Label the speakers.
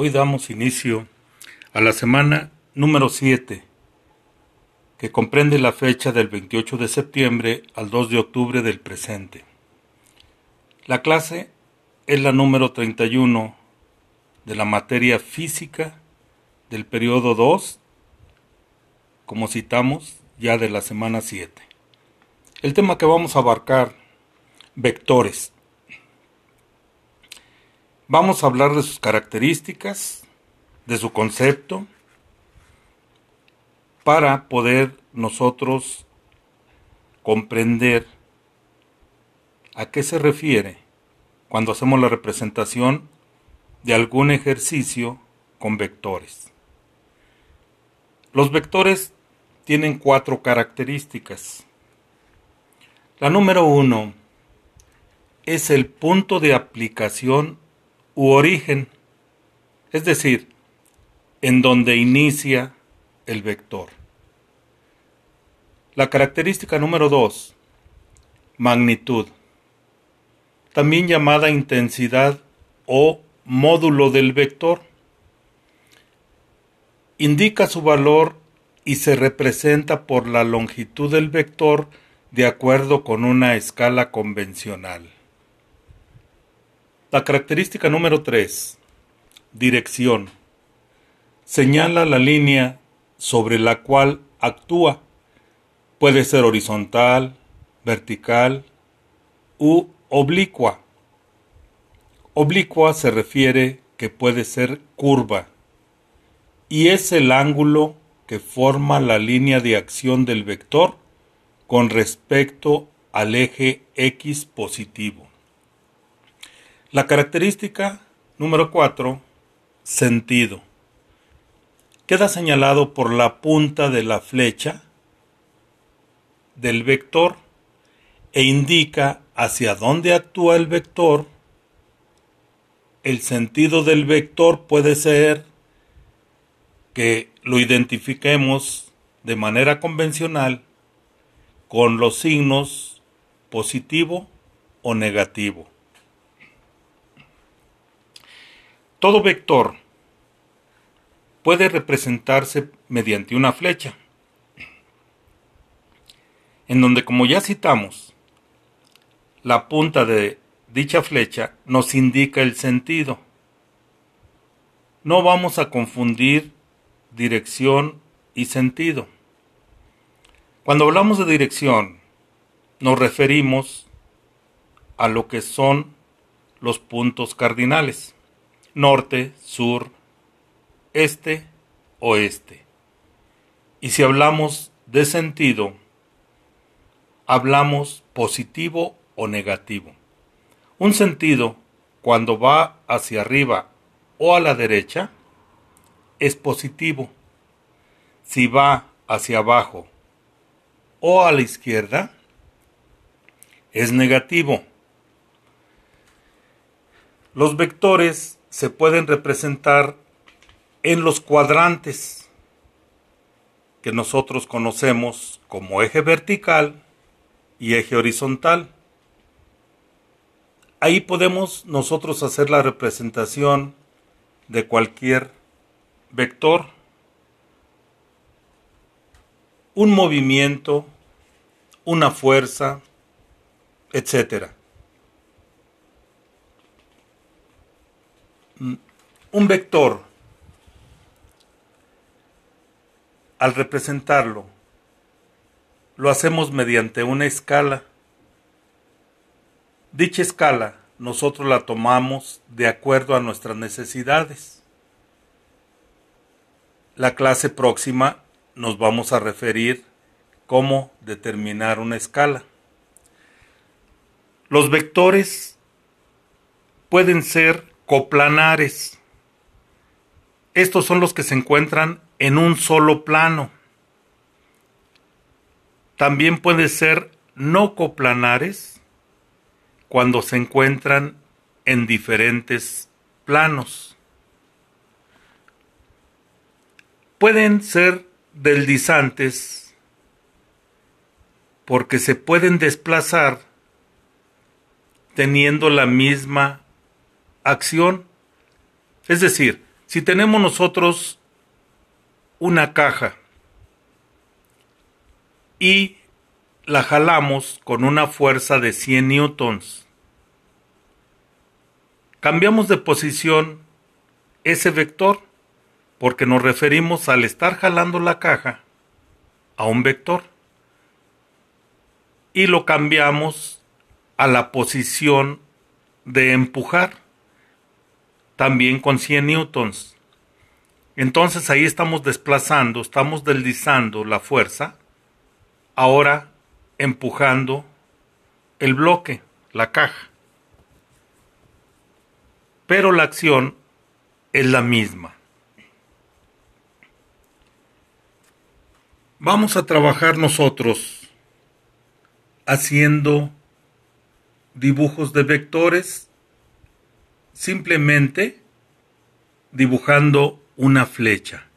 Speaker 1: Hoy damos inicio a la semana número 7, que comprende la fecha del 28 de septiembre al 2 de octubre del presente. La clase es la número 31 de la materia física del periodo 2, como citamos ya de la semana 7. El tema que vamos a abarcar, vectores. Vamos a hablar de sus características, de su concepto, para poder nosotros comprender a qué se refiere cuando hacemos la representación de algún ejercicio con vectores. Los vectores tienen cuatro características. La número uno es el punto de aplicación u origen, es decir, en donde inicia el vector. La característica número 2, magnitud, también llamada intensidad o módulo del vector, indica su valor y se representa por la longitud del vector de acuerdo con una escala convencional. La característica número 3. Dirección. Señala la línea sobre la cual actúa. Puede ser horizontal, vertical u oblicua. Oblicua se refiere que puede ser curva y es el ángulo que forma la línea de acción del vector con respecto al eje X positivo. La característica número 4, sentido. Queda señalado por la punta de la flecha del vector e indica hacia dónde actúa el vector. El sentido del vector puede ser que lo identifiquemos de manera convencional con los signos positivo o negativo. Todo vector puede representarse mediante una flecha, en donde, como ya citamos, la punta de dicha flecha nos indica el sentido. No vamos a confundir dirección y sentido. Cuando hablamos de dirección, nos referimos a lo que son los puntos cardinales norte, sur, este, oeste. Y si hablamos de sentido, hablamos positivo o negativo. Un sentido, cuando va hacia arriba o a la derecha, es positivo. Si va hacia abajo o a la izquierda, es negativo. Los vectores se pueden representar en los cuadrantes que nosotros conocemos como eje vertical y eje horizontal. Ahí podemos nosotros hacer la representación de cualquier vector, un movimiento, una fuerza, etcétera. Un vector, al representarlo, lo hacemos mediante una escala. Dicha escala nosotros la tomamos de acuerdo a nuestras necesidades. La clase próxima nos vamos a referir cómo determinar una escala. Los vectores pueden ser coplanares. Estos son los que se encuentran en un solo plano. También puede ser no coplanares cuando se encuentran en diferentes planos. Pueden ser deslizantes porque se pueden desplazar teniendo la misma acción. Es decir, Si tenemos nosotros una caja y la jalamos con una fuerza de 100 newtons, cambiamos de posición ese vector porque nos referimos al estar jalando la caja a un vector y lo cambiamos a la posición de empujar también con 100 newtons. Entonces ahí estamos desplazando, estamos deslizando la fuerza, ahora empujando el bloque, la caja. Pero la acción es la misma. Vamos a trabajar nosotros haciendo dibujos de vectores simplemente dibujando una flecha.